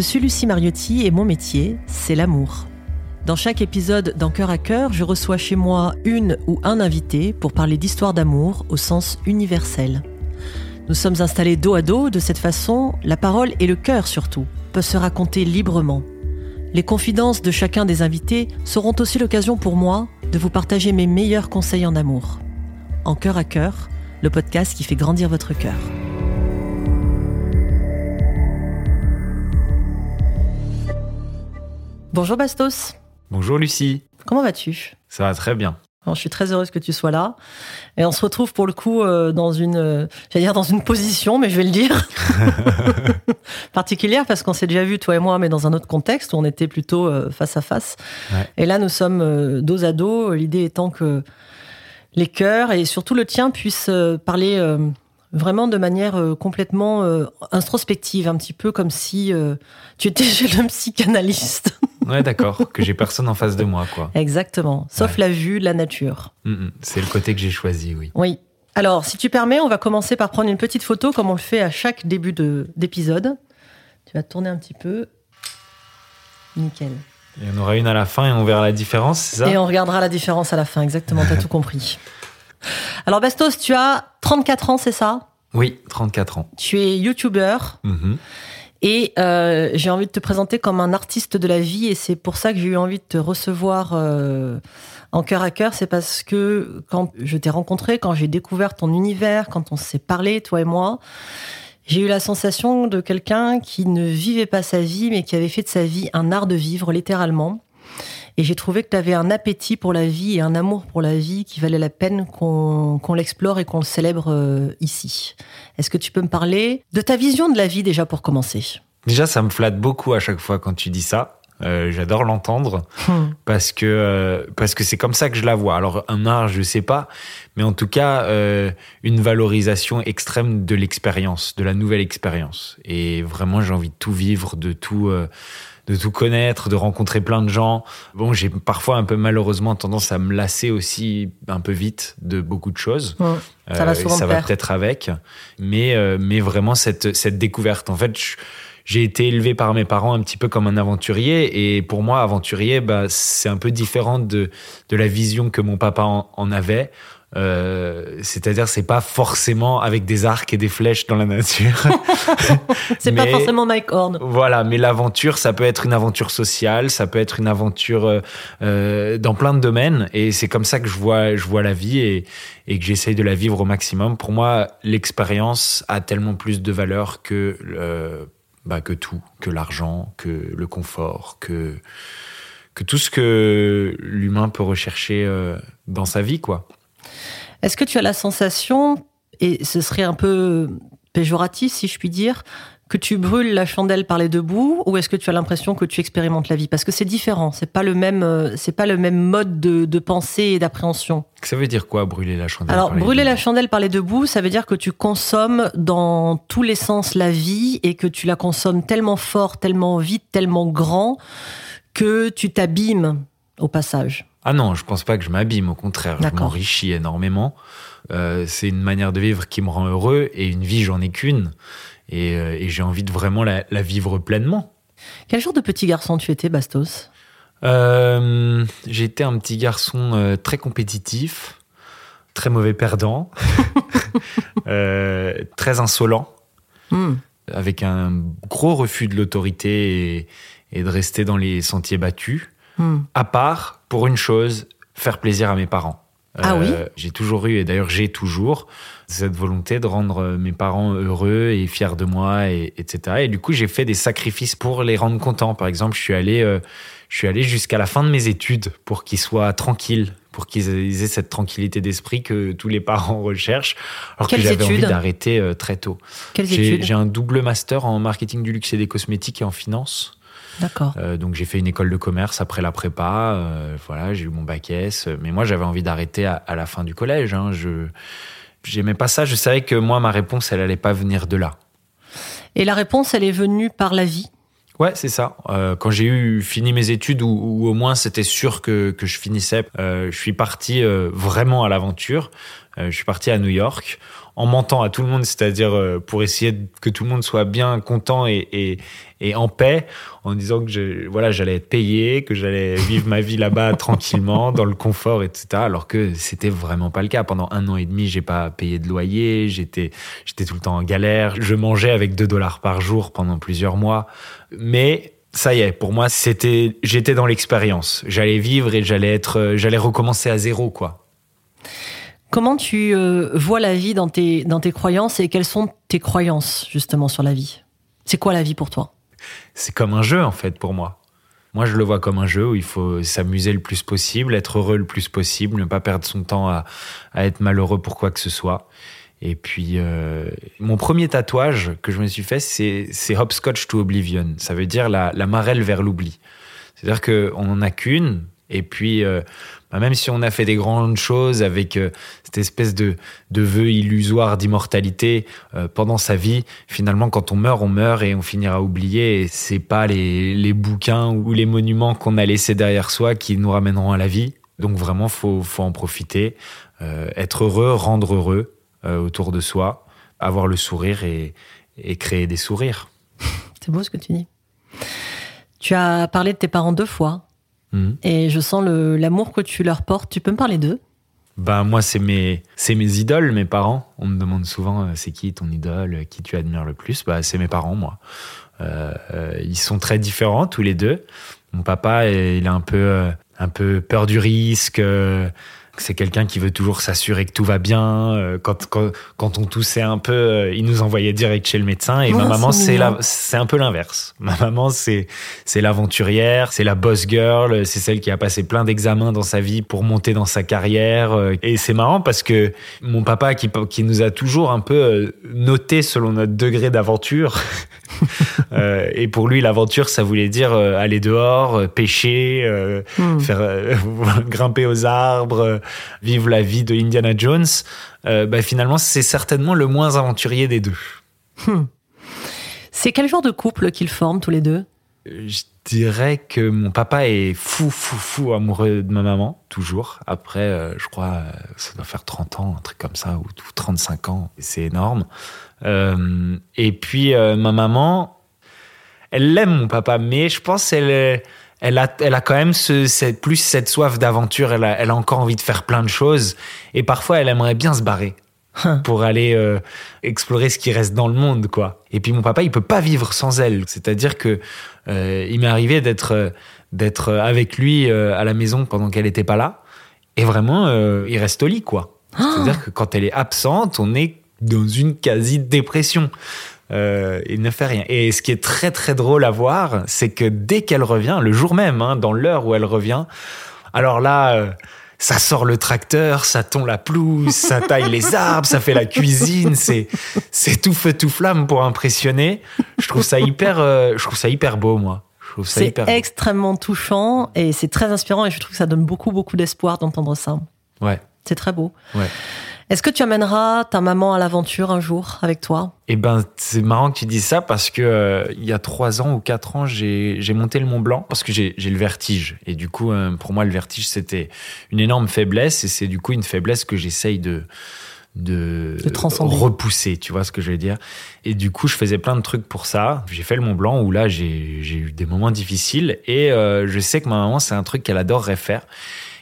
Je suis Lucie Mariotti et mon métier, c'est l'amour. Dans chaque épisode d'En cœur à cœur, je reçois chez moi une ou un invité pour parler d'histoire d'amour au sens universel. Nous sommes installés dos à dos, de cette façon, la parole et le cœur surtout peuvent se raconter librement. Les confidences de chacun des invités seront aussi l'occasion pour moi de vous partager mes meilleurs conseils en amour. En cœur à cœur, le podcast qui fait grandir votre cœur. Bonjour Bastos. Bonjour Lucie. Comment vas-tu? Ça va très bien. je suis très heureuse que tu sois là. Et on se retrouve pour le coup euh, dans une, euh, j'allais dire dans une position, mais je vais le dire, particulière parce qu'on s'est déjà vu, toi et moi, mais dans un autre contexte où on était plutôt euh, face à face. Et là, nous sommes dos à dos. L'idée étant que les cœurs et surtout le tien puissent parler vraiment de manière euh, complètement euh, introspective, un petit peu comme si euh, tu étais chez le psychanalyste. Ouais, d'accord, que j'ai personne en face de moi, quoi. Exactement, sauf la vue, la nature. Mm, mm. c'est le côté que j'ai choisi, oui. Oui. Alors, si tu permets, on va commencer par prendre une petite photo, comme on le fait à chaque début d'épisode. Tu vas tourner un petit peu. Nickel. Il y en aura une à la fin et on verra la différence, c'est ça? Et on regardera la différence à la fin, exactement, tu as tout compris. Alors Bastos, tu as 34 ans, c'est ça? Oui, 34 ans. Tu es youtubeur. Mm-hmm. Et euh, j'ai envie de te présenter comme un artiste de la vie et c'est pour ça que j'ai eu envie de te recevoir euh, en cœur à cœur. C'est parce que quand je t'ai rencontré, quand j'ai découvert ton univers, quand on s'est parlé, toi et moi, j'ai eu la sensation de quelqu'un qui ne vivait pas sa vie mais qui avait fait de sa vie un art de vivre littéralement. Et j'ai trouvé que tu avais un appétit pour la vie et un amour pour la vie qui valait la peine qu'on l'explore et qu'on le célèbre euh, ici. Est-ce que tu peux me parler de ta vision de la vie déjà pour commencer? Déjà, ça me flatte beaucoup à chaque fois quand tu dis ça. Euh, j'adore l'entendre hmm. parce que euh, parce que c'est comme ça que je la vois. Alors un art, je sais pas, mais en tout cas une valorisation extrême de l'expérience, de la nouvelle expérience. Et vraiment, j'ai envie de tout vivre, de tout de tout connaître, de rencontrer plein de gens. Bon, j'ai parfois un peu malheureusement tendance à me lasser aussi un peu vite de beaucoup de choses. ça va euh, Ça va peut-être avec, mais euh, mais vraiment cette cette découverte. En fait, j'ai été élevé par mes parents un petit peu comme un aventurier et pour moi aventurier bah, c'est un peu différent de de la vision que mon papa en avait euh, c'est-à-dire, c'est pas forcément avec des arcs et des flèches dans la nature. c'est pas forcément Mike Horn. Voilà, mais l'aventure, ça peut être une aventure sociale, ça peut être une aventure euh, euh, dans plein de domaines, et c'est comme ça que je vois, je vois la vie et, et que j'essaye de la vivre au maximum. Pour moi, l'expérience a tellement plus de valeur que bah, que tout, que l'argent, que le confort, que que tout ce que l'humain peut rechercher dans sa vie, quoi. Est-ce que tu as la sensation, et ce serait un peu péjoratif si je puis dire, que tu brûles la chandelle par les deux bouts ou est-ce que tu as l'impression que tu expérimentes la vie? Parce que c'est différent, c'est pas le même, euh, c'est pas le même mode de, pensée et d'appréhension. Ça veut dire quoi brûler la chandelle Alors brûler la chandelle par les deux bouts, ça veut dire que tu consommes dans tous les sens la vie et que tu la consommes tellement fort, tellement vite, tellement grand que tu t'abîmes au passage. Ah non, je pense pas que je m'abîme, au contraire, je m'enrichis énormément. Euh, c'est une manière de vivre qui me rend heureux et une vie, j'en ai qu'une. Et, euh, j'ai envie de vraiment la, vivre pleinement. Quel genre de petit garçon tu étais, Bastos? Euh, J'étais un petit garçon très compétitif, très mauvais perdant, très insolent, hmm. avec un gros refus de l'autorité et, de rester dans les sentiers battus. Hmm. À part pour une chose, faire plaisir à mes parents. Ah oui euh, J'ai toujours eu, et d'ailleurs j'ai toujours, cette volonté de rendre mes parents heureux et fiers de moi, et, etc. Et du coup, j'ai fait des sacrifices pour les rendre contents. Par exemple, je suis allé, euh, je suis allé jusqu'à la fin de mes études pour qu'ils soient tranquilles, pour qu'ils aient cette tranquillité d'esprit que tous les parents recherchent, alors que j'avais envie d'arrêter euh, très tôt. Quelles J'ai un double master en marketing du luxe et des cosmétiques et en finance. D'accord. Euh, donc j'ai fait une école de commerce après la prépa. Euh, voilà, j'ai eu mon bac S. Mais moi, j'avais envie d'arrêter à, la fin du collège. Hein. Je j'aimais pas ça. Je savais que moi, ma réponse, elle allait pas venir de là. Et la réponse, elle est venue par la vie? Ouais, c'est ça. Euh, quand j'ai eu fini mes études, ou, au moins c'était sûr que, que je finissais, je suis parti vraiment à l'aventure. Je suis parti à New York en mentant à tout le monde, c'est-à-dire pour essayer que tout le monde soit bien content et, en paix, en disant que voilà, j'allais être payé, que j'allais vivre ma vie là-bas tranquillement, dans le confort, etc. Alors que c'était vraiment pas le cas. Pendant un an et demi, j'ai pas payé de loyer, j'étais, j'étais tout le temps en galère. Je mangeais avec 2 dollars par jour pendant plusieurs mois. Mais ça y est, pour moi, c'était, j'étais dans l'expérience. J'allais vivre et j'allais être, euh, j'allais recommencer à zéro, quoi. Comment tu euh, vois la vie dans tes, dans tes croyances et quelles sont tes croyances justement sur la vie? C'est quoi la vie pour toi? C'est comme un jeu en fait pour moi. Moi je le vois comme un jeu où il faut s'amuser le plus possible, être heureux le plus possible, ne pas perdre son temps à, à être malheureux pour quoi que ce soit. Et puis, euh, mon premier tatouage que je me suis fait, c'est Hopscotch to Oblivion. Ça veut dire la, la marelle vers l'oubli. C'est-à-dire qu'on n'en a qu'une. Et puis, euh, bah, même si on a fait des grandes choses avec euh, cette espèce de, de vœu illusoire d'immortalité pendant sa vie, finalement, quand on meurt, on meurt et on finira oublié. Et c'est pas les, les bouquins ou les monuments qu'on a laissés derrière soi qui nous ramèneront à la vie. Donc vraiment, faut, faut en profiter, être heureux, rendre heureux. Euh, autour de soi, avoir le sourire et, créer des sourires. C'est beau ce que tu dis. Tu as parlé de tes parents deux fois. Mhm. Et je sens l'amour que tu leur portes. Tu peux me parler d'eux? Ben, moi, c'est mes, mes idoles, mes parents. On me demande souvent, euh, c'est qui ton idole, qui tu admires le plus? Bah, C'est mes parents, moi. Euh, ils sont très différents, tous les deux. Mon papa, il a un peu, un peu peur du risque c'est quelqu'un qui veut toujours s'assurer que tout va bien. Euh, quand, quand, quand, on toussait un peu, euh, il nous envoyait direct chez le médecin. Et ma maman, c'est c'est un peu l'inverse. Ma maman, c'est, c'est l'aventurière, c'est la boss girl, c'est celle qui a passé plein d'examens dans sa vie pour monter dans sa carrière. Euh, et c'est marrant parce que mon papa, qui, qui nous a toujours un peu noté selon notre degré d'aventure, et pour lui, l'aventure, ça voulait dire aller dehors, pêcher, hmm. faire grimper aux arbres, vivre la vie de Indiana Jones, euh, bah, finalement, c'est certainement le moins aventurier des deux. Hmm. C'est quel genre de couple qu'ils forment tous les deux? Je dirais que mon papa est fou, fou, fou amoureux de ma maman, toujours. Après, euh, je crois, euh, ça doit faire 30 ans, un truc comme ça, ou, 35 ans. C'est énorme. et puis, ma maman, elle l'aime, mon papa, mais je pense qu'elle elle a, elle a quand même ce, plus cette soif d'aventure. Elle a, elle a encore envie de faire plein de choses. Et parfois, elle aimerait bien se barrer hein. pour aller euh, explorer ce qui reste dans le monde, quoi. Et puis mon papa, il peut pas vivre sans elle. C'est-à-dire que euh, il m'est arrivé d'être euh, d'être avec lui à la maison pendant qu'elle était pas là. Et vraiment, il reste au lit, quoi. C'est-à-dire que quand elle est absente, on est dans une quasi dépression. Euh, il ne fait rien. Et ce qui est très très drôle à voir, c'est que dès qu'elle revient, le jour même, hein, dans l'heure où elle revient, alors là, euh, ça sort le tracteur, ça tond la pelouse, ça taille les arbres, ça fait la cuisine, c'est c'est tout feu tout flamme pour impressionner. Je trouve ça hyper, euh, je trouve ça hyper beau moi. C'est extrêmement touchant et c'est très inspirant et je trouve que ça donne beaucoup beaucoup d'espoir d'entendre ça. Ouais. C'est très beau. Ouais. Est-ce que tu amèneras ta maman à l'aventure un jour avec toi? Eh ben, c'est marrant que tu dises ça parce que euh, il y a trois ans ou quatre ans, j'ai monté le Mont Blanc parce que j'ai le vertige. Et du coup, euh, pour moi, le vertige, c'était une énorme faiblesse et c'est du coup une faiblesse que j'essaye de de, repousser, tu vois ce que je veux dire? Et du coup, je faisais plein de trucs pour ça. J'ai fait le Mont Blanc où là, j'ai eu des moments difficiles et euh, je sais que ma maman, c'est un truc qu'elle adorerait faire.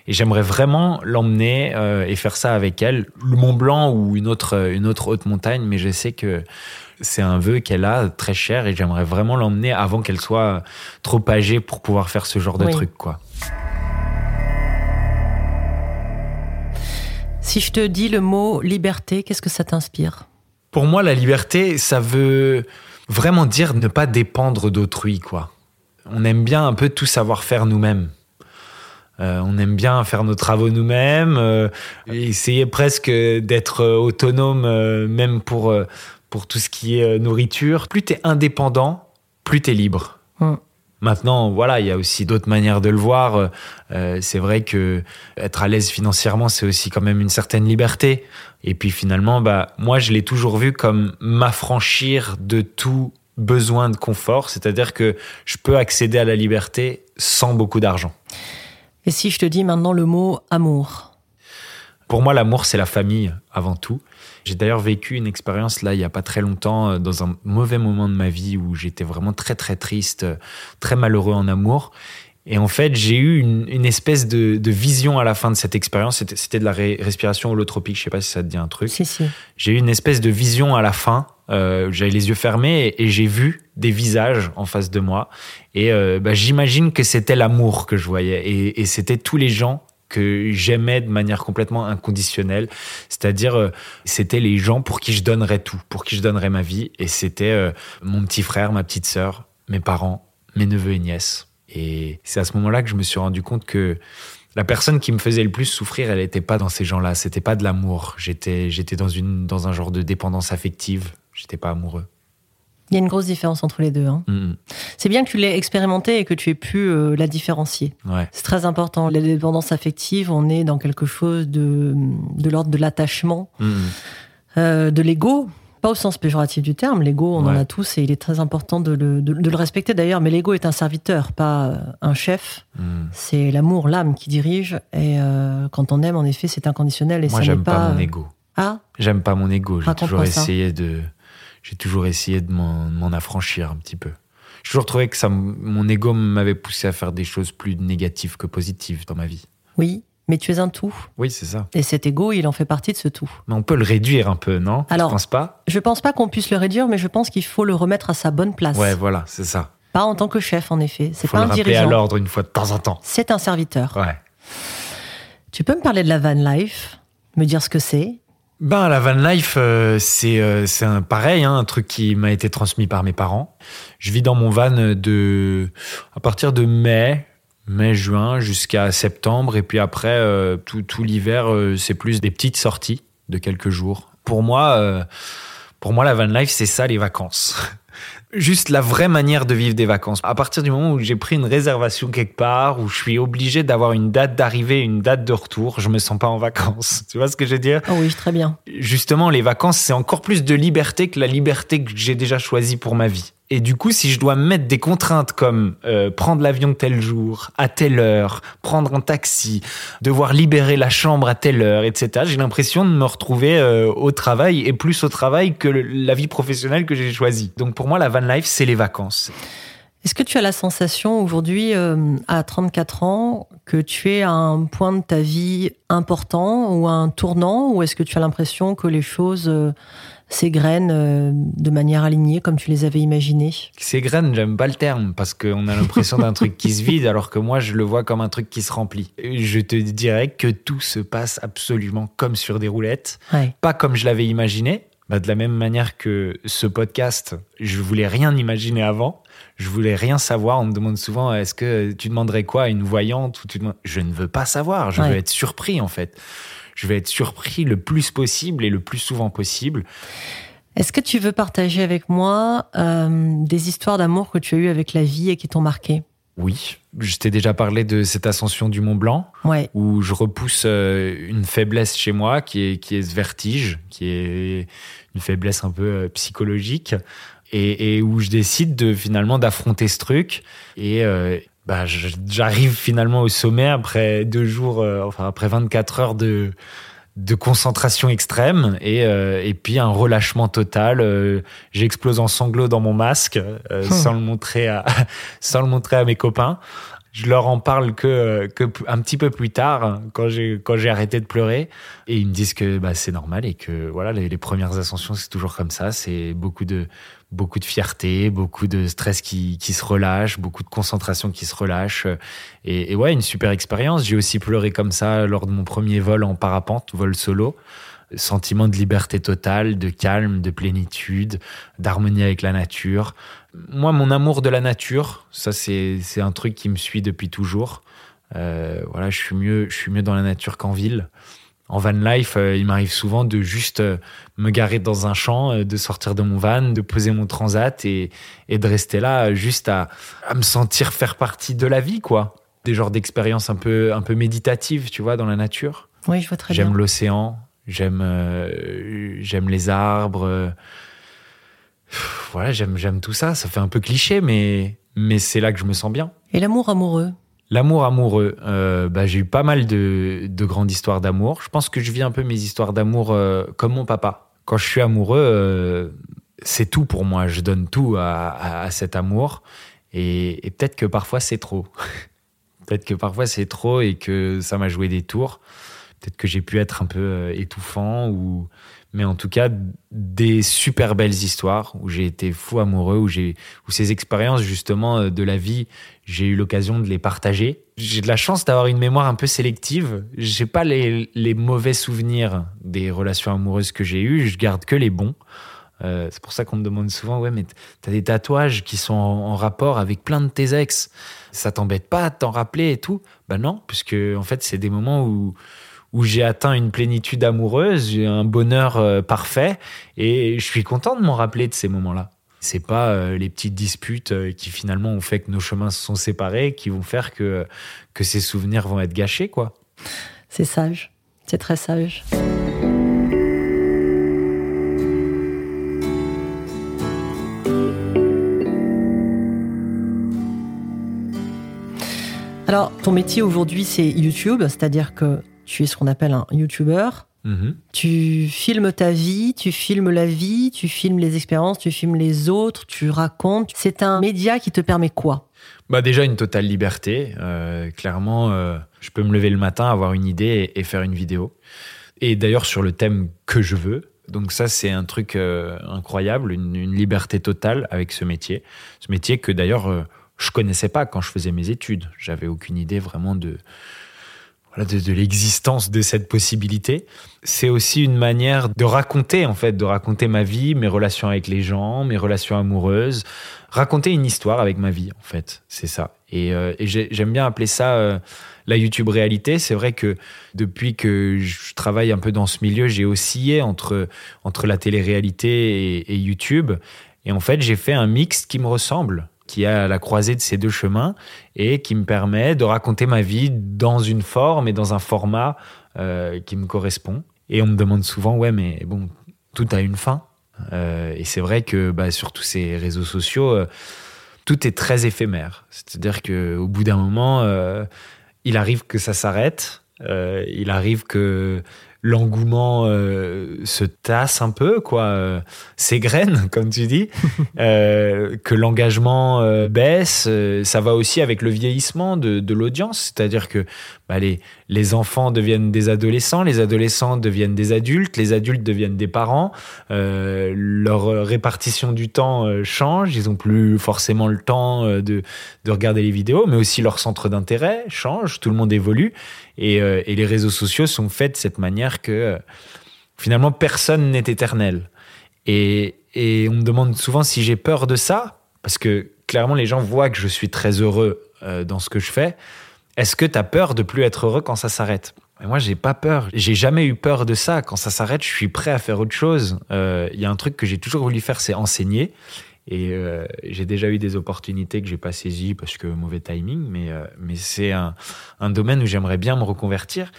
Et j'aimerais vraiment l'emmener euh, et faire ça avec elle, le Mont Blanc ou une autre, euh, une autre haute montagne, mais je sais que c'est un vœu qu'elle a très cher et j'aimerais vraiment l'emmener avant qu'elle soit trop âgée pour pouvoir faire ce genre de truc, quoi. Si je te dis le mot liberté, qu'est-ce que ça t'inspire? Pour moi, la liberté, ça veut vraiment dire ne pas dépendre d'autrui, quoi. On aime bien un peu tout savoir faire nous-mêmes. Euh, on aime bien faire nos travaux nous-mêmes, euh, essayer presque d'être autonome, euh, même pour, pour tout ce qui est nourriture. Plus tu es indépendant, plus tu es libre. Hum. Maintenant, voilà, il y a aussi d'autres manières de le voir. c'est vrai que être à l'aise financièrement, c'est aussi quand même une certaine liberté. Et puis finalement, bah, moi, je l'ai toujours vu comme m'affranchir de tout besoin de confort, c'est-à-dire que je peux accéder à la liberté sans beaucoup d'argent. Et si je te dis maintenant le mot amour? Pour moi, l'amour, c'est la famille avant tout. J'ai d'ailleurs vécu une expérience là, il y a pas très longtemps, euh, dans un mauvais moment de ma vie où j'étais vraiment très très triste, euh, très malheureux en amour. Et en fait, j'ai eu une, espèce de, vision à la fin de cette expérience. C'était de la respiration holotropique. Je sais pas si ça te dit un truc. Si, si. J'ai eu une espèce de vision à la fin. Euh, J'avais les yeux fermés et, j'ai vu des visages en face de moi. Et euh, bah, j'imagine que c'était l'amour que je voyais. Et, c'était tous les gens que j'aimais de manière complètement inconditionnelle. C'est-à-dire, euh, c'était les gens pour qui je donnerais tout, pour qui je donnerais ma vie. Et c'était mon petit frère, ma petite sœur, mes parents, mes neveux et nièces. Et c'est à ce moment-là que je me suis rendu compte que la personne qui me faisait le plus souffrir, elle n'était pas dans ces gens-là. C'était pas de l'amour. J'étais, j'étais dans une, dans un genre de dépendance affective. J'étais pas amoureux. Il y a une grosse différence entre les deux. Hein. Mm-hmm. C'est bien que tu l'aies expérimenté et que tu aies pu euh, la différencier. Ouais. C'est très important. La dépendance affective, on est dans quelque chose de, de l'ordre de l'attachement, Mm-hmm. euh, de l'ego. Pas au sens péjoratif du terme, l'ego, on en a tous et il est très important de le, de- de le respecter d'ailleurs. Mais l'ego est un serviteur, pas euh, un chef. Mm. C'est l'amour, l'âme qui dirige. Et euh, quand on aime, en effet, c'est inconditionnel. Et Moi, ça n'est j'aime pas, pas mon ego. Ah, J'aime pas mon ego. J'ai toujours essayé de, j'ai toujours essayé de m'en affranchir un petit peu. J'ai toujours trouvé que ça, mon ego m'avait poussé à faire des choses plus négatives que positives dans ma vie. oui, mais tu es un tout. Oui, c'est ça. Et cet ego, il en fait partie de ce tout. Mais on peut le réduire un peu, non? Alors- Tu penses pas? Je pense pas qu'on puisse le réduire, mais je pense qu'il faut le remettre à sa bonne place. Ouais, voilà, c'est ça. Pas en tant que chef, en effet. C'est pas le un rappeler à dirigeant. l'ordre une fois de temps en temps. C'est un serviteur. Ouais. Tu peux me parler de la van life? Me dire ce que c'est? Ben, la van life, euh, c'est euh, c'est un pareil, hein, un truc qui m'a été transmis par mes parents. Je vis dans mon van de à partir de mai, mai juin jusqu'à septembre, et puis après euh, tout, tout l'hiver, c'est plus des petites sorties de quelques jours. Pour moi, pour moi, la van life, c'est ça les vacances. Juste la vraie manière de vivre des vacances. À partir du moment où j'ai pris une réservation quelque part, où je suis obligé d'avoir une date d'arrivée, une date de retour, je me sens pas en vacances. Tu vois ce que je veux dire? Oh oui, très bien. justement, les vacances, c'est encore plus de liberté que la liberté que j'ai déjà choisie pour ma vie. Et du coup, si je dois me mettre des contraintes comme euh, prendre l'avion tel jour, à telle heure, prendre un taxi, devoir libérer la chambre à telle heure, etc., j'ai l'impression de me retrouver euh, au travail et plus au travail que la vie professionnelle que j'ai choisie. Donc pour moi, la van life, c'est les vacances. Est-ce que tu as la sensation aujourd'hui, euh, à 34 ans, que tu es à un point de ta vie important ou un tournant Ou est-ce que tu as l'impression que les choses euh, s'égrènent euh, de manière alignée comme tu les avais imaginées Ces graines, j'aime pas le terme parce qu'on a l'impression d'un truc qui se vide alors que moi je le vois comme un truc qui se remplit. Je te dirais que tout se passe absolument comme sur des roulettes, Ouais. pas comme je l'avais imaginé. Bah, de la même manière que ce podcast, je voulais rien imaginer avant, je voulais rien savoir. On me demande souvent est-ce que tu demanderais quoi à une voyante ou tu demandes... Je ne veux pas savoir, je Ouais. veux être surpris en fait. Je vais être surpris le plus possible et le plus souvent possible. Est-ce que tu veux partager avec moi euh, des histoires d'amour que tu as eues avec la vie et qui t'ont marqué? Oui, je t'ai déjà parlé de cette ascension du Mont Blanc. Ouais. où je repousse euh, une faiblesse chez moi qui est, qui est ce vertige, qui est une faiblesse un peu euh, psychologique, et, et où je décide de finalement d'affronter ce truc. Et euh, bah, j'arrive finalement au sommet après deux jours, euh, enfin après 24 heures de de concentration extrême et, euh, et puis un relâchement total. Euh, J'explose en sanglots dans mon masque euh, sans le montrer à sans le montrer à mes copains. Je leur en parle que, un petit peu plus tard, hein, quand j'ai quand j'ai arrêté de pleurer, et ils me disent que bah, c'est normal et que voilà les, les premières ascensions c'est toujours comme ça, c'est beaucoup de beaucoup de fierté, beaucoup de stress qui, qui se relâche, beaucoup de concentration qui se relâche, et, et ouais une super expérience. J'ai aussi pleuré comme ça lors de mon premier vol en parapente, vol solo sentiment de liberté totale, de calme, de plénitude, d'harmonie avec la nature. Moi, mon amour de la nature, ça c'est un truc qui me suit depuis toujours. Euh, voilà, je suis mieux, je suis mieux dans la nature qu'en ville. En van life, euh, il m'arrive souvent de juste euh, me garer dans un champ, euh, de sortir de mon van, de poser mon transat et, et de rester là, juste à, à me sentir faire partie de la vie, quoi. Des genres d'expériences un peu, un peu méditatives, tu vois, dans la nature. Oui, je vois très bien. J'aime l'océan, j'aime euh, j'aime les arbres. voilà, j'aime j'aime tout ça. Ça fait un peu cliché, mais mais c'est là que je me sens bien. Et l'amour amoureux? L'amour amoureux, euh, bah, j'ai eu pas mal de, de grandes histoires d'amour. Je pense que je vis un peu mes histoires d'amour euh, comme mon papa. Quand je suis amoureux, euh, c'est tout pour moi. Je donne tout à, à, cet amour. Et, et peut-être que parfois c'est trop. peut-être que parfois c'est trop et que ça m'a joué des tours. Peut-être que j'ai pu être un peu étouffant ou mais en tout cas des super belles histoires où j'ai été fou amoureux, où j'ai où ces expériences justement euh, de la vie, j'ai eu l'occasion de les partager. J'ai de la chance d'avoir une mémoire un peu sélective. J'ai pas les, les, mauvais souvenirs des relations amoureuses que j'ai eues, je garde que les bons. Euh, c'est pour ça qu'on me demande souvent, ouais, mais t'as des tatouages qui sont en, rapport avec plein de tes ex. Ça t'embête pas de t'en rappeler et tout? Ben non, puisque en fait, c'est des moments où où j'ai atteint une plénitude amoureuse, un bonheur euh, parfait, et je suis content de m'en rappeler de ces moments-là. C'est pas euh, les petites disputes euh, qui finalement ont fait que nos chemins se sont séparés qui vont faire que, que ces souvenirs vont être gâchés, quoi. C'est sage, c'est très sage. Alors, ton métier aujourd'hui, c'est YouTube, c'est-à-dire que tu es ce qu'on appelle un YouTuber. Mhm. Tu filmes ta vie, tu filmes la vie, tu filmes les expériences, tu filmes les autres, tu racontes. C'est un média qui te permet quoi? Bah déjà une totale liberté. Euh, clairement, euh, je peux me lever le matin, avoir une idée et, faire une vidéo. Et d'ailleurs sur le thème que je veux. Donc ça, c'est un truc euh, incroyable, une, une, liberté totale avec ce métier. Ce métier que d'ailleurs je connaissais pas quand je faisais mes études. J'avais aucune idée vraiment de de, l'existence de cette possibilité. C'est aussi une manière de raconter, en fait, de raconter ma vie, mes relations avec les gens, mes relations amoureuses, raconter une histoire avec ma vie, en fait. C'est ça. Et, euh, j'aime bien appeler ça euh, la YouTube réalité. C'est vrai que depuis que je travaille un peu dans ce milieu, j'ai oscillé entre, entre la télé-réalité et, et YouTube. Et en fait, j'ai fait un mix qui me ressemble qui est à la croisée de ces deux chemins et qui me permet de raconter ma vie dans une forme et dans un format euh, qui me correspond. Et on me demande souvent, ouais, mais bon, tout a une fin. Euh, et c'est vrai que bah, sur tous ces réseaux sociaux, euh, tout est très éphémère. C'est-à-dire qu'au bout d'un moment, il arrive que ça s'arrête. il arrive que l'engouement euh, se tasse un peu, quoi, euh, s'égrène, comme tu dis, euh, que l'engagement euh, baisse. ça va aussi avec le vieillissement de, de l'audience, c'est-à-dire que bah, les, les enfants deviennent des adolescents, les adolescents deviennent des adultes, les adultes deviennent des parents. leur répartition du temps change, ils n'ont plus forcément le temps de, de regarder les vidéos, mais aussi leur centre d'intérêt change, tout le monde évolue. Et, et les réseaux sociaux sont faits de cette manière que finalement personne n'est éternel. Et, on me demande souvent si j'ai peur de ça, parce que clairement les gens voient que je suis très heureux euh, dans ce que je fais. Est-ce que tu as peur de plus être heureux quand ça s'arrête? Et moi, j'ai pas peur. J'ai jamais eu peur de ça. Quand ça s'arrête, je suis prêt à faire autre chose. Euh, il y a un truc que j'ai toujours voulu faire, c'est enseigner. Et euh, j'ai déjà eu des opportunités que j'ai pas saisies parce que mauvais timing, mais, mais c'est un, domaine où j'aimerais bien me reconvertir.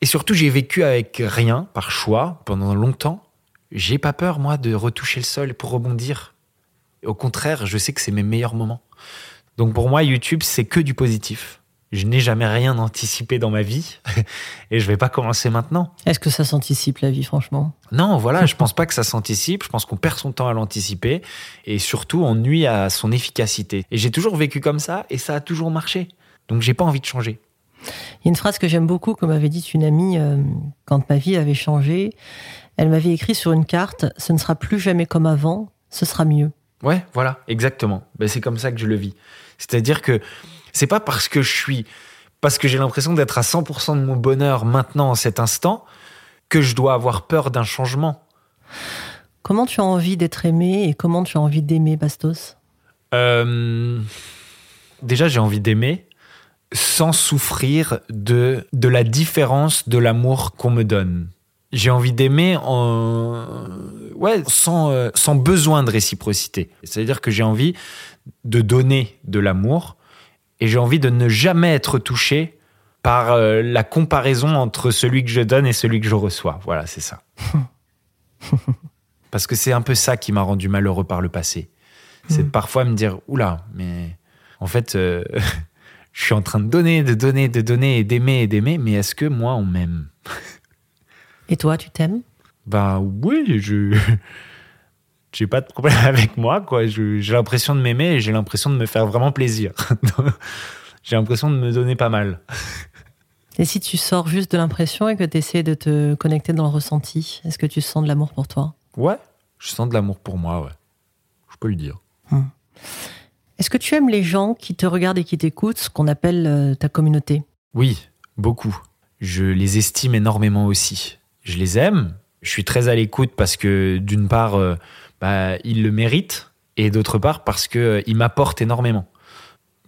Et surtout, j'ai vécu avec rien, par choix, pendant longtemps. J'ai pas peur, moi, de retoucher le sol pour rebondir. Au contraire, je sais que c'est mes meilleurs moments. Donc pour moi, YouTube, c'est que du positif. Je n'ai jamais rien anticipé dans ma vie et je vais pas commencer maintenant. Est-ce que ça s'anticipe la vie, franchement? Non, voilà, je pense pas que ça s'anticipe. Je pense qu'on perd son temps à l'anticiper et surtout on nuit à son efficacité. Et j'ai toujours vécu comme ça et ça a toujours marché. Donc j'ai pas envie de changer. Il y a une phrase que j'aime beaucoup, que m'avait dit une amie euh, quand ma vie avait changé. Elle m'avait écrit sur une carte Ce ne sera plus jamais comme avant, ce sera mieux. Ouais, voilà, exactement. Ben, c'est comme ça que je le vis. C'est-à-dire que c'est pas parce que je suis. Parce que j'ai l'impression d'être à 100% de mon bonheur maintenant, en cet instant, que je dois avoir peur d'un changement. Comment tu as envie d'être aimé et comment tu as envie d'aimer, Bastos? Euh, Déjà, j'ai envie d'aimer sans souffrir de, de la différence de l'amour qu'on me donne. J'ai envie d'aimer en, ouais, sans, euh, sans besoin de réciprocité. C'est-à-dire que j'ai envie de donner de l'amour et j'ai envie de ne jamais être touché par euh, la comparaison entre celui que je donne et celui que je reçois. Voilà, c'est ça. Parce que c'est un peu ça qui m'a rendu malheureux par le passé. C'est hmm. parfois me dire, oula, mais en fait, euh, je suis en train de donner, de donner, de donner et d'aimer et d'aimer, mais est-ce que moi, on m'aime? Et toi, tu t'aimes? Ben oui, je. J'ai pas de problème avec moi, quoi. J'ai l'impression de m'aimer et j'ai l'impression de me faire vraiment plaisir. j'ai l'impression de me donner pas mal. Et si tu sors juste de l'impression et que tu essaies de te connecter dans le ressenti, est-ce que tu sens de l'amour pour toi? Ouais, je sens de l'amour pour moi, ouais. Je peux le dire. Hum. Est-ce que tu aimes les gens qui te regardent et qui t'écoutent, ce qu'on appelle euh, ta communauté? Oui, beaucoup. Je les estime énormément aussi. Je les aime. Je suis très à l'écoute parce que d'une part, euh, bah, ils le méritent et d'autre part parce qu'ils euh, m'apportent énormément.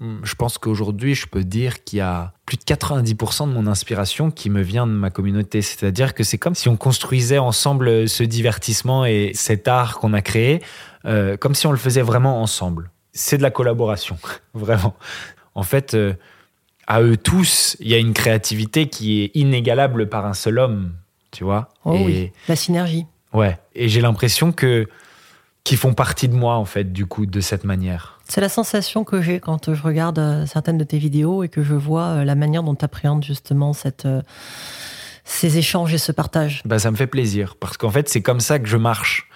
Hum, je pense qu'aujourd'hui, je peux dire qu'il y a plus de 90% de mon inspiration qui me vient de ma communauté. C'est-à-dire que c'est comme si on construisait ensemble ce divertissement et cet art qu'on a créé, comme si on le faisait vraiment ensemble c'est de la collaboration, vraiment. En fait, euh, à eux tous, il y a une créativité qui est inégalable par un seul homme, tu vois. Oh oui, la synergie. Ouais, et j'ai l'impression que qu'ils font partie de moi en fait, du coup, de cette manière. C'est la sensation que j'ai quand je regarde euh, certaines de tes vidéos et que je vois euh, la manière dont tu appréhendes justement cette ces échanges et ce partage. Bah, ça me fait plaisir parce qu'en fait, c'est comme ça que je marche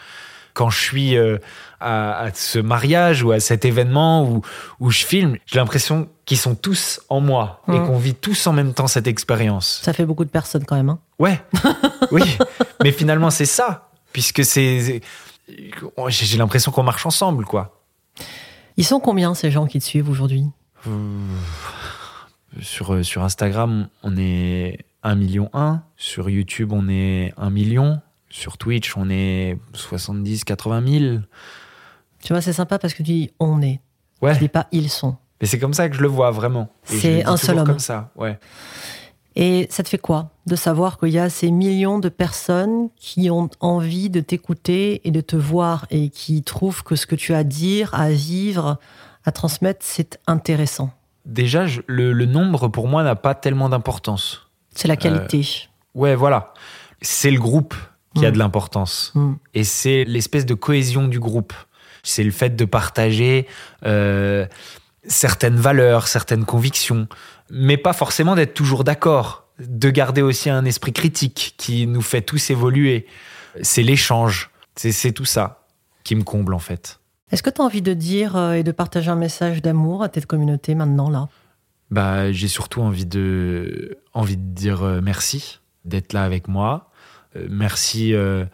quand je suis euh, à, ce mariage ou à cet événement où, où je filme, j'ai l'impression qu'ils sont tous en moi et mmh. qu'on vit tous en même temps cette expérience. Ça fait beaucoup de personnes quand même. Hein ouais, oui. Mais finalement, c'est ça, puisque c'est. J'ai l'impression qu'on marche ensemble, quoi. Ils sont combien ces gens qui te suivent aujourd'hui? Euh, sur, sur Instagram, on est 1 million 1. Sur YouTube, on est 1 million. Sur Twitch, on est 70, 80 000. Tu vois, c'est sympa parce que tu dis on est. Ouais. Tu dis pas ils sont. Mais c'est comme ça que je le vois vraiment. C'est un seul homme. comme ça, ouais. Et ça te fait quoi de savoir qu'il y a ces millions de personnes qui ont envie de t'écouter et de te voir et qui trouvent que ce que tu as à dire, à vivre, à transmettre, c'est intéressant? Déjà, le, nombre pour moi n'a pas tellement d'importance. C'est la qualité. Euh, ouais, voilà. C'est le groupe qui a mm. de l'importance. Mm. Et c'est l'espèce de cohésion du groupe. C'est le fait de partager euh, certaines valeurs, certaines convictions, mais pas forcément d'être toujours d'accord, de garder aussi un esprit critique qui nous fait tous évoluer. C'est l'échange, c'est tout ça qui me comble en fait. Est-ce que tu as envie de dire euh, et de partager un message d'amour à cette communauté maintenant là? Bah, J'ai surtout envie de, envie de dire euh, merci d'être là avec moi, merci. Euh,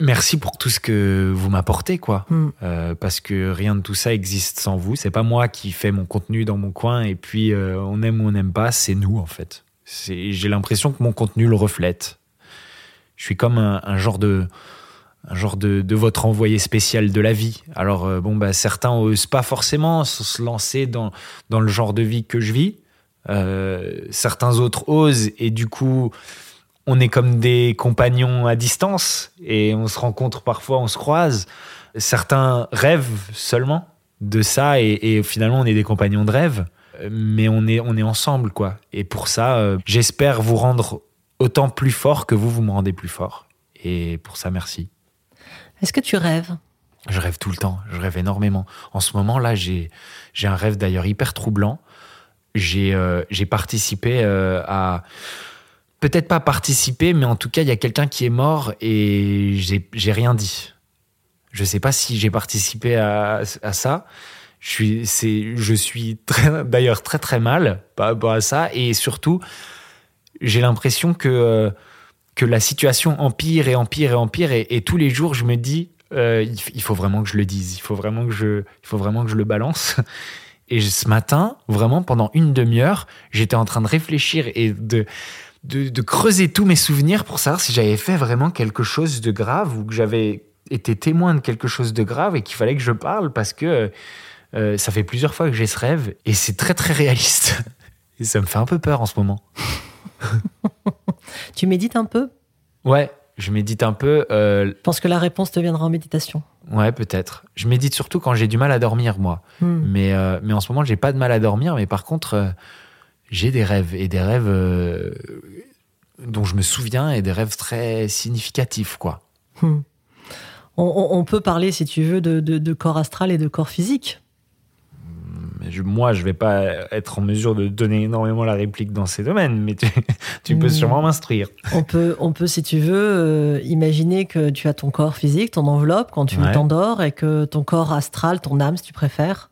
merci pour tout ce que vous m'apportez, quoi. Hmm. Euh, parce que rien de tout ça existe sans vous. C'est pas moi qui fais mon contenu dans mon coin et puis on aime ou on n'aime pas, c'est nous en fait. J'ai l'impression que mon contenu le reflète. Je suis comme un, genre de un genre de, de, votre envoyé spécial de la vie. Alors bon bah certains osent pas forcément se lancer dans dans le genre de vie que je vis. certains autres osent et du coup on est comme des compagnons à distance et on se rencontre parfois, on se croise. Certains rêvent seulement de ça et, finalement on est des compagnons de rêve, mais on est, on est ensemble quoi. Et pour ça, euh, j'espère vous rendre autant plus fort que vous, vous me rendez plus fort. Et pour ça, merci. Est-ce que tu rêves? Je rêve tout le temps, je rêve énormément. En ce moment là, j'ai un rêve d'ailleurs hyper troublant. J'ai euh, participé euh, à peut-être pas participer, mais en tout cas, il y a quelqu'un qui est mort et j'ai rien dit. Je sais pas si j'ai participé à, ça. Je suis, je suis d'ailleurs très très mal par rapport à ça et surtout, j'ai l'impression que que la situation empire et empire et empire et, tous les jours, je me dis, euh, il, faut vraiment que je le dise, il faut vraiment que je, il faut vraiment que je le balance. Et ce matin, vraiment pendant une demi-heure, j'étais en train de réfléchir et de de, creuser tous mes souvenirs pour savoir si j'avais fait vraiment quelque chose de grave ou que j'avais été témoin de quelque chose de grave et qu'il fallait que je parle parce que euh, ça fait plusieurs fois que j'ai ce rêve et c'est très très réaliste. Et ça me fait un peu peur en ce moment. tu médites un peu? Ouais, je médite un peu. Euh, je pense que la réponse te viendra en méditation. Ouais, peut-être. Je médite surtout quand j'ai du mal à dormir, moi. Hmm. Mais, euh, mais en ce moment, j'ai pas de mal à dormir. Mais par contre, j'ai des rêves et des rêves euh, dont je me souviens et des rêves très significatifs, quoi. Hmm. On, peut parler, si tu veux, de, corps astral et de corps physique. moi, je vais pas être en mesure de donner énormément la réplique dans ces domaines, mais tu, peux hmm. sûrement m'instruire. On peut, on peut, si tu veux, euh, imaginer que tu as ton corps physique, ton enveloppe quand tu t'endors, et que ton corps astral, ton âme, si tu préfères,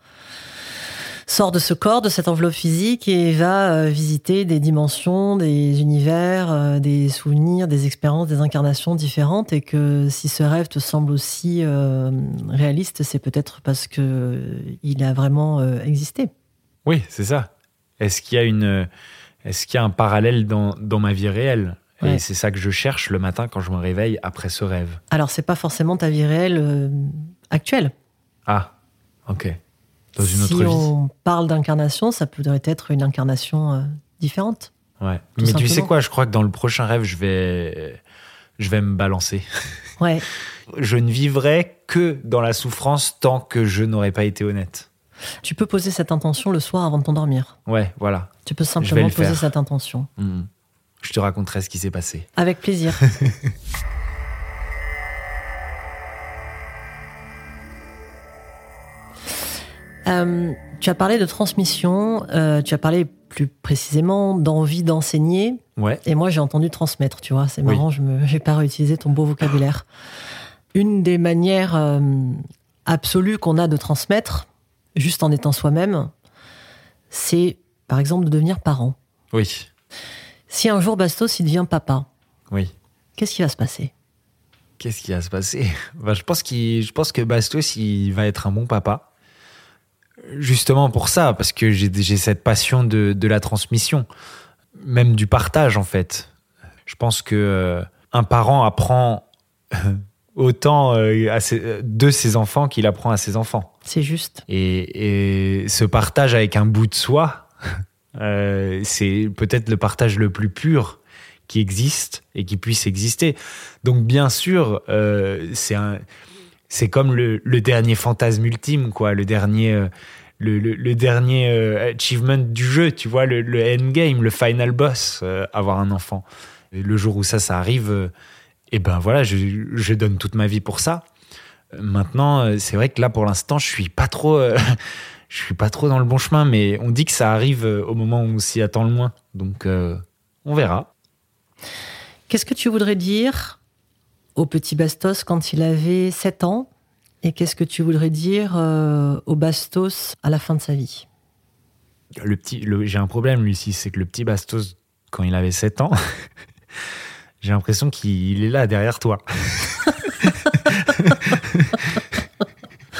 sort de ce corps, de cette enveloppe physique et va euh, visiter des dimensions, des univers, euh, des souvenirs, des expériences, des incarnations différentes et que si ce rêve te semble aussi euh, réaliste, c'est peut-être parce que il a vraiment existé. Oui, c'est ça. Est-ce qu'il y a une, est-ce qu'il y a un parallèle dans, dans ma vie réelle? Et c'est ça que je cherche le matin quand je me réveille après ce rêve. Alors c'est pas forcément ta vie réelle actuelle. Ah, ok si on parle d'incarnation, ça pourrait être une incarnation euh, différente. Ouais. Mais tu sais quoi, je crois que dans le prochain rêve, je vais, je vais me balancer. Ouais. je ne vivrai que dans la souffrance tant que je n'aurais pas été honnête. Tu peux poser cette intention le soir avant de t'endormir. Ouais, voilà. Tu peux simplement poser cette intention. Mmh. Je te raconterai ce qui s'est passé. Avec plaisir. Euh, tu as parlé de transmission, euh, tu as parlé plus précisément d'envie d'enseigner. Ouais. Et moi, j'ai entendu transmettre, tu vois. C'est marrant, je n'ai pas réutilisé ton beau vocabulaire. Une des manières euh, absolues qu'on a de transmettre, juste en étant soi-même, c'est, par exemple, de devenir parent. Oui. Si un jour Bastos, il devient papa, oui. qu'est-ce qui va se passer? Qu'est-ce qui va se passer? Bah, je, pense je pense que Bastos, il va être un bon papa justement pour ça, parce que j'ai cette passion de, la transmission, même du partage en fait. Je pense que euh, un parent apprend autant euh, de ses enfants qu'il apprend à ses enfants. C'est juste. Et, ce partage avec un bout de soi, euh, c'est peut-être le partage le plus pur qui existe et qui puisse exister. Donc bien sûr, c'est un c'est comme le, dernier fantasme ultime, quoi, le dernier, euh, le, dernier euh, achievement du jeu, tu vois, le, endgame, le final boss, euh, avoir un enfant. Le jour où ça, ça arrive, et eh ben voilà, je, donne toute ma vie pour ça. Maintenant, c'est vrai que là, pour l'instant, je suis pas trop, je suis pas trop dans le bon chemin, mais on dit que ça arrive au moment où on s'y attend le moins. Donc, on verra. Qu'est-ce que tu voudrais dire au petit Bastos quand il avait 7 ans Et qu'est-ce que tu voudrais dire euh, au Bastos à la fin de sa vie? Le petit, J'ai un problème, Lucie, c'est que le petit Bastos, quand il avait 7 ans, j'ai l'impression qu'il est là derrière toi.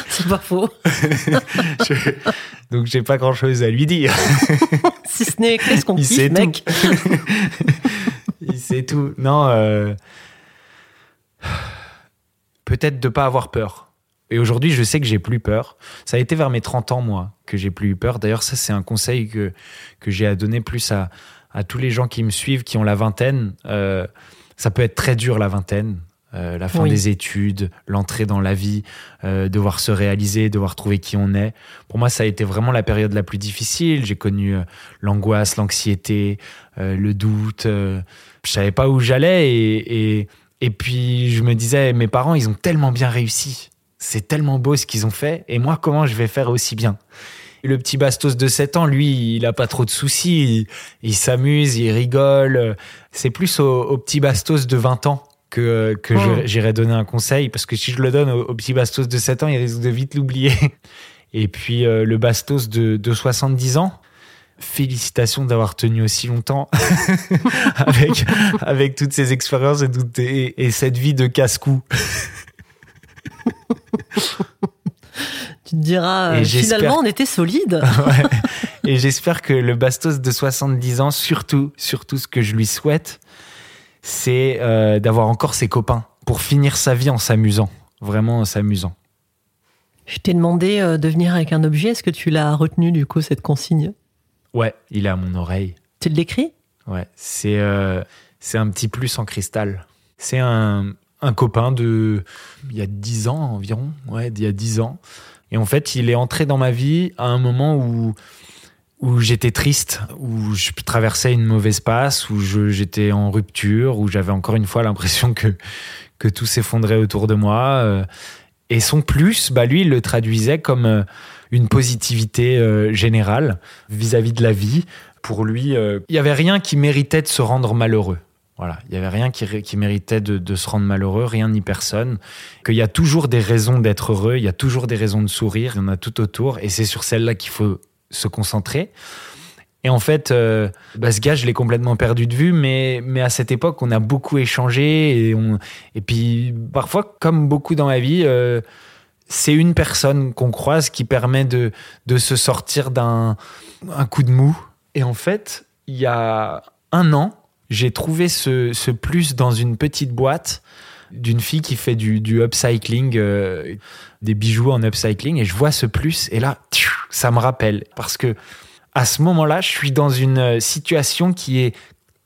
C'est pas faux. je, donc j'ai pas grand chose à lui dire. si ce n'est qu'est-ce qu'on kiffe, mec? il sait tout. Non, euh, peut-être de pas avoir peur. Et aujourd'hui, je sais que j'ai plus peur. Ça a été vers mes 30 ans, moi, que j'ai plus eu peur. D'ailleurs, ça, c'est un conseil que, que j'ai à donner plus à, à tous les gens qui me suivent, qui ont la vingtaine. Euh, ça peut être très dur, la vingtaine. Euh, la fin des études, l'entrée dans la vie, euh, devoir se réaliser, devoir trouver qui on est. Pour moi, ça a été vraiment la période la plus difficile. J'ai connu l'angoisse, l'anxiété, le doute. je savais pas où j'allais et, et et puis je me disais, mes parents, ils ont tellement bien réussi. C'est tellement beau ce qu'ils ont fait. Et moi, comment je vais faire aussi bien? Le petit Bastos de 7 ans, lui, il a pas trop de soucis. Il, s'amuse, il rigole. C'est plus au, petit Bastos de 20 ans que, que oh. j'irai donner un conseil. Parce que si je le donne au, petit Bastos de 7 ans, il risque de vite l'oublier. Et puis euh, le Bastos de, de 70 ans, félicitations d'avoir tenu aussi longtemps avec, avec toutes ces expériences et, et, cette vie de casse-cou. tu te diras, euh, finalement, on était solide. Et j'espère que le Bastos de 70 ans, surtout, surtout ce que je lui souhaite, c'est euh, d'avoir encore ses copains pour finir sa vie en s'amusant, vraiment en s'amusant. Je t'ai demandé euh, de venir avec un objet. Est-ce que tu l'as retenu, du coup, cette consigne? Ouais, il est à mon oreille. Tu le décris? Ouais, c'est euh, c'est un petit plus en cristal. C'est un, un copain de il y a 10 ans environ, ouais, il y a 10 ans. Et en fait, il est entré dans ma vie à un moment où où j'étais triste, où je traversais une mauvaise passe, où j'étais en rupture, où j'avais encore une fois l'impression que que tout s'effondrait autour de moi. Euh. Et son plus, bah lui, il le traduisait comme euh, une positivité euh, générale vis-à-vis de la vie. Pour lui, euh, il n'y avait rien qui méritait de se rendre malheureux. Voilà, il n'y avait rien qui, méritait de, se rendre malheureux, rien ni personne. Qu'il y a toujours des raisons d'être heureux, il y a toujours des raisons de sourire, il y en a tout autour, et c'est sur celle-là qu'il faut se concentrer. Et en fait, euh, bah, ce gars, je l'ai complètement perdu de vue, mais, mais à cette époque, on a beaucoup échangé. Et, et puis, parfois, comme beaucoup dans ma vie, euh, c'est une personne qu'on croise qui permet de, de se sortir d'un un coup de mou. Et en fait, il y a un an, j'ai trouvé ce, ce, plus dans une petite boîte d'une fille qui fait du, du upcycling, euh, des bijoux en upcycling. Et je vois ce plus, et là, ça me rappelle. Parce que à ce moment-là, je suis dans une euh, situation qui est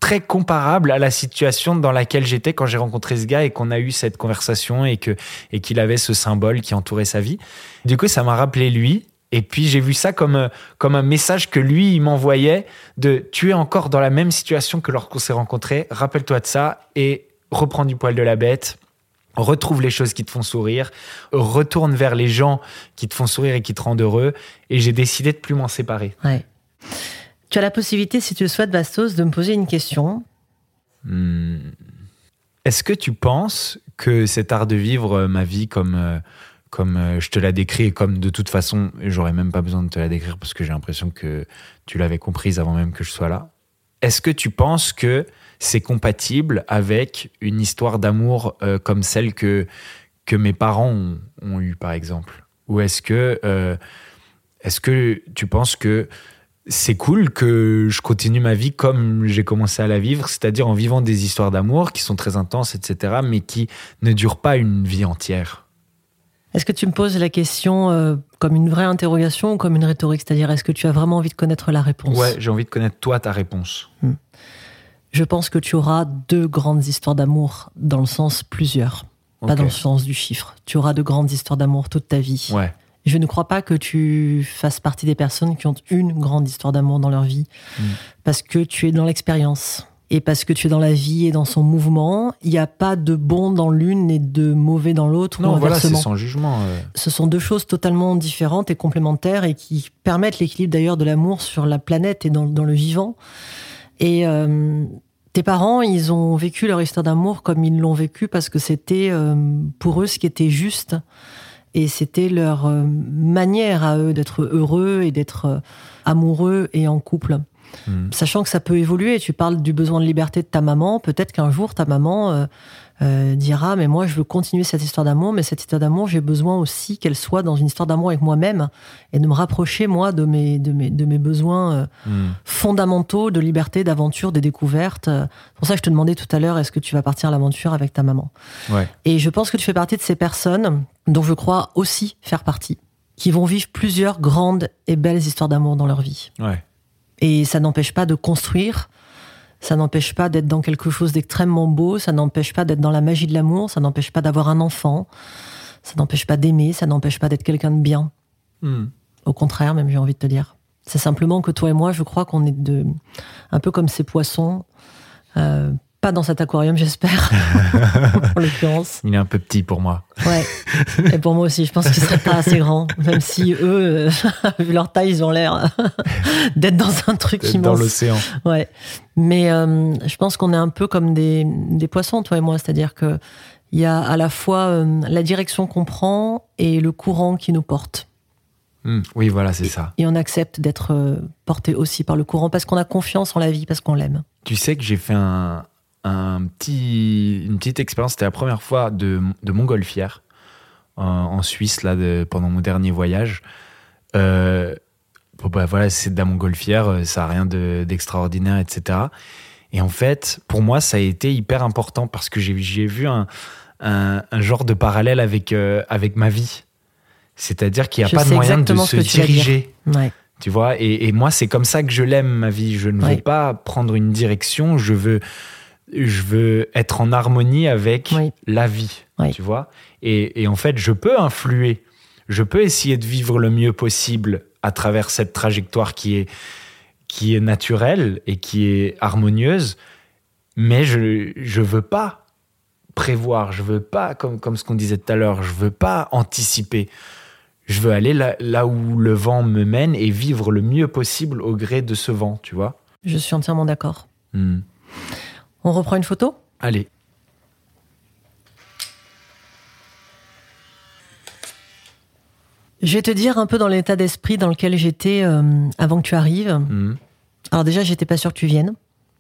très comparable à la situation dans laquelle j'étais quand j'ai rencontré ce gars et qu'on a eu cette conversation et que et qu'il avait ce symbole qui entourait sa vie. Du coup, ça m'a rappelé lui. Et puis j'ai vu ça comme comme un message que lui il m'envoyait de tu es encore dans la même situation que lorsqu'on s'est rencontrés. Rappelle-toi de ça et reprends du poil de la bête. Retrouve les choses qui te font sourire, retourne vers les gens qui te font sourire et qui te rendent heureux. Et j'ai décidé de plus m'en séparer. Ouais. Tu as la possibilité, si tu le souhaites, Bastos, de me poser une question. Hmm. Est-ce que tu penses que cet art de vivre ma vie comme, comme je te l'ai décrit et comme de toute façon, j'aurais même pas besoin de te la décrire parce que j'ai l'impression que tu l'avais comprise avant même que je sois là. Est-ce que tu penses que c'est compatible avec une histoire d'amour euh, comme celle que, que mes parents ont, eue, par exemple? Ou est-ce que, euh, est-ce que tu penses que c'est cool que je continue ma vie comme j'ai commencé à la vivre, c'est-à-dire en vivant des histoires d'amour qui sont très intenses, etc., mais qui ne durent pas une vie entière Est-ce que tu me poses la question euh, comme une vraie interrogation ou comme une rhétorique? C'est-à-dire, est-ce que tu as vraiment envie de connaître la réponse? Ouais, j'ai envie de connaître toi ta réponse. Hmm. Je pense que tu auras deux grandes histoires d'amour, dans le sens plusieurs, okay. pas dans le sens du chiffre. Tu auras de grandes histoires d'amour toute ta vie. Ouais. Je ne crois pas que tu fasses partie des personnes qui ont une grande histoire d'amour dans leur vie, mm. parce que tu es dans l'expérience et parce que tu es dans la vie et dans son mouvement. Il n'y a pas de bon dans l'une et de mauvais dans l'autre. Non, voilà, c'est sans jugement. Euh... Ce sont deux choses totalement différentes et complémentaires et qui permettent l'équilibre d'ailleurs de l'amour sur la planète et dans, dans le vivant. Et euh, tes parents, ils ont vécu leur histoire d'amour comme ils l'ont vécu parce que c'était euh, pour eux ce qui était juste. Et c'était leur euh, manière à eux d'être heureux et d'être euh, amoureux et en couple. Mmh. Sachant que ça peut évoluer. Tu parles du besoin de liberté de ta maman. Peut-être qu'un jour, ta maman euh, euh, dira Mais moi, je veux continuer cette histoire d'amour, mais cette histoire d'amour, j'ai besoin aussi qu'elle soit dans une histoire d'amour avec moi-même et de me rapprocher, moi, de mes, de mes, de mes besoins euh, mmh. fondamentaux de liberté, d'aventure, de découverte. C'est pour ça que je te demandais tout à l'heure est-ce que tu vas partir à l'aventure avec ta maman? Ouais. Et je pense que tu fais partie de ces personnes dont je crois aussi faire partie, qui vont vivre plusieurs grandes et belles histoires d'amour dans leur vie. Ouais. Et ça n'empêche pas de construire, ça n'empêche pas d'être dans quelque chose d'extrêmement beau, ça n'empêche pas d'être dans la magie de l'amour, ça n'empêche pas d'avoir un enfant, ça n'empêche pas d'aimer, ça n'empêche pas d'être quelqu'un de bien. Mmh. Au contraire, même j'ai envie de te dire. C'est simplement que toi et moi, je crois qu'on est de, un peu comme ces poissons. Euh, pas dans cet aquarium, j'espère, en l'occurrence. Il est un peu petit pour moi. Ouais. Et pour moi aussi, je pense qu'il serait pas assez grand. Même si eux, euh, vu leur taille, ils ont l'air d'être dans un truc immense. Dans l'océan. Ouais. Mais euh, je pense qu'on est un peu comme des, des poissons, toi et moi. C'est-à-dire que il y a à la fois euh, la direction qu'on prend et le courant qui nous porte. Mmh, oui, voilà, c'est ça. Et on accepte d'être euh, porté aussi par le courant parce qu'on a confiance en la vie, parce qu'on l'aime. Tu sais que j'ai fait un, un petit, une petite expérience. C'était la première fois de, de montgolfière en, en Suisse là, de, pendant mon dernier voyage. Euh, bon, bah, voilà, c'est de la montgolfière, ça n'a rien d'extraordinaire, etc. Et en fait, pour moi, ça a été hyper important parce que j'ai vu un, un, un, genre de parallèle avec, euh, avec ma vie. C'est-à-dire qu'il n'y a Je pas de moyen de exactement se diriger. Ouais. Tu vois, et, et moi, c'est comme ça que je l'aime, ma vie. Je ne veux pas prendre une direction, je veux, je veux être en harmonie avec Oui. la vie. Oui. Tu vois et, et en fait, je peux influer. Je peux essayer de vivre le mieux possible à travers cette trajectoire qui est, qui est naturelle et qui est harmonieuse. Mais je je veux pas prévoir, je veux pas, comme, comme ce qu'on disait tout à l'heure, je veux pas anticiper. Je veux aller là, là où le vent me mène et vivre le mieux possible au gré de ce vent, tu vois. Je suis entièrement d'accord. Hmm. On reprend une photo? Allez. Je vais te dire un peu dans l'état d'esprit dans lequel j'étais euh, avant que tu arrives. Hmm. Alors déjà, j'étais pas sûre que tu viennes.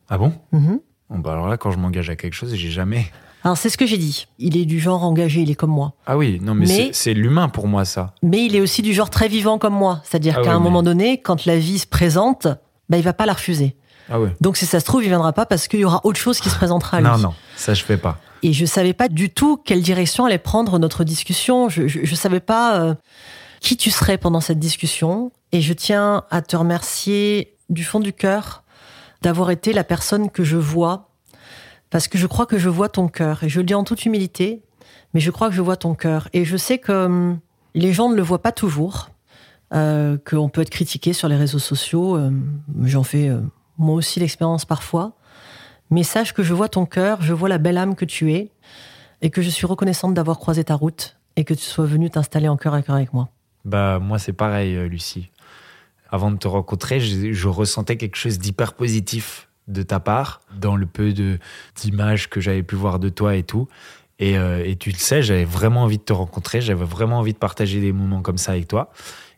Ah bon? Mhm. Bon, bah alors là, quand je m'engage à quelque chose, j'ai jamais. Alors c'est ce que j'ai dit. Il est du genre engagé, il est comme moi. Ah oui, non, mais, Mais- c'est- c'est l'humain pour moi, ça. Mais il est aussi du genre très vivant comme moi. C'est-à-dire Ah qu'à oui, un mais- moment donné, quand la vie se présente, bah, il va pas la refuser. Ah ouais. Donc si ça se trouve, il viendra pas parce qu'il y aura autre chose qui se présentera à lui. Non, non, ça je fais pas. Et je savais pas du tout quelle direction allait prendre notre discussion. Je, je, je savais pas euh, qui tu serais pendant cette discussion. Et je tiens à te remercier du fond du cœur d'avoir été la personne que je vois. Parce que je crois que je vois ton cœur. Et je le dis en toute humilité, mais je crois que je vois ton cœur. Et je sais que hum, les gens ne le voient pas toujours. Euh, qu'on peut être critiqué sur les réseaux sociaux. Euh, J'en fais euh, moi aussi l'expérience parfois. Mais sache que je vois ton cœur, je vois la belle âme que tu es, et que je suis reconnaissante d'avoir croisé ta route, et que tu sois venue t'installer en cœur à cœur avec moi. Bah, moi, c'est pareil, euh, Lucie. Avant de te rencontrer, je, je ressentais quelque chose d'hyper positif de ta part, dans le peu d'images que j'avais pu voir de toi et tout. Et, euh, et tu le sais, j'avais vraiment envie de te rencontrer, j'avais vraiment envie de partager des moments comme ça avec toi.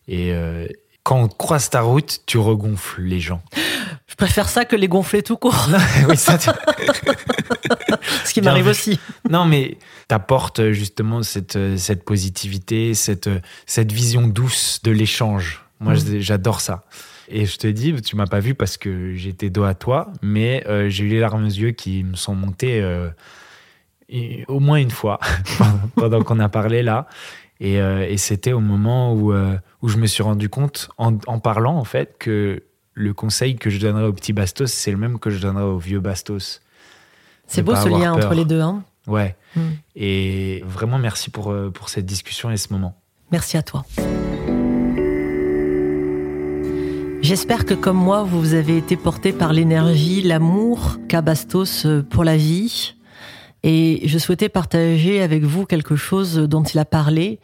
Et euh, quand on croise ta route, tu regonfles les gens. Je préfère ça que les gonfler tout court, oui, ça, tu- ce qui m'arrive aussi. Non, mais t'apportes justement cette, euh, cette positivité, cette, euh, cette vision douce de l'échange. Moi, Mm. j'adore ça. Et je te dis, tu m'as pas vu parce que j'étais dos à toi, mais euh, j'ai eu les larmes aux yeux qui me sont montées euh, et- au moins une fois pendant qu'on a parlé là. Et, euh, et c'était au moment où, euh, où je me suis rendu compte, en, en parlant en fait, que le conseil que je donnerais au petit Bastos, c'est le même que je donnerais au vieux Bastos. C'est beau ce lien peur. entre les deux. Hein. Ouais. Mm. Et vraiment, merci pour, euh, pour cette discussion et ce moment. Merci à toi. J'espère que comme moi, vous avez été porté par l'énergie, l'amour qu'a Bastos euh, pour la vie. Et je souhaitais partager avec vous quelque chose dont il a parlé,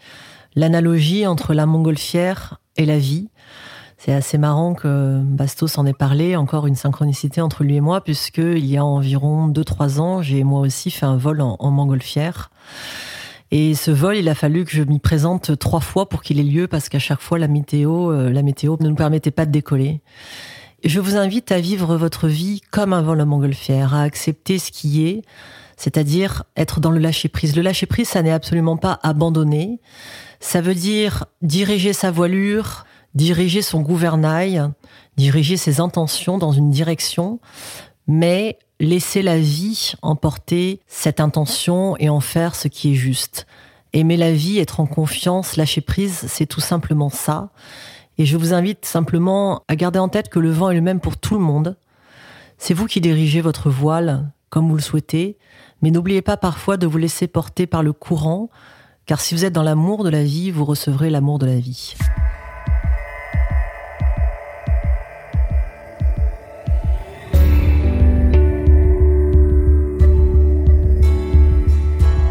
l'analogie entre la montgolfière et la vie. C'est assez marrant que Bastos en ait parlé, encore une synchronicité entre lui et moi, puisque il y a environ 2-3 ans, j'ai moi aussi fait un vol en, en montgolfière. Et ce vol, il a fallu que je m'y présente trois fois pour qu'il ait lieu, parce qu'à chaque fois, la météo, euh, la météo ne nous permettait pas de décoller. Je vous invite à vivre votre vie comme un vol en montgolfière, à accepter ce qui est, c'est-à-dire être dans le lâcher-prise. Le lâcher-prise, ça n'est absolument pas abandonner. Ça veut dire diriger sa voilure, diriger son gouvernail, diriger ses intentions dans une direction, mais laisser la vie emporter cette intention et en faire ce qui est juste. Aimer la vie, être en confiance, lâcher prise, c'est tout simplement ça. Et je vous invite simplement à garder en tête que le vent est le même pour tout le monde. C'est vous qui dirigez votre voile comme vous le souhaitez, mais n'oubliez pas parfois de vous laisser porter par le courant, car si vous êtes dans l'amour de la vie, vous recevrez l'amour de la vie.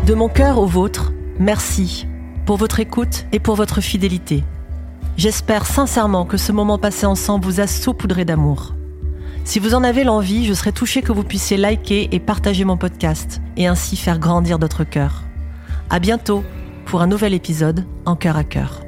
De mon cœur au vôtre, merci pour votre écoute et pour votre fidélité. J'espère sincèrement que ce moment passé ensemble vous a saupoudré d'amour. Si vous en avez l'envie, je serais touchée que vous puissiez liker et partager mon podcast et ainsi faire grandir notre cœur. À bientôt pour un nouvel épisode en cœur à cœur.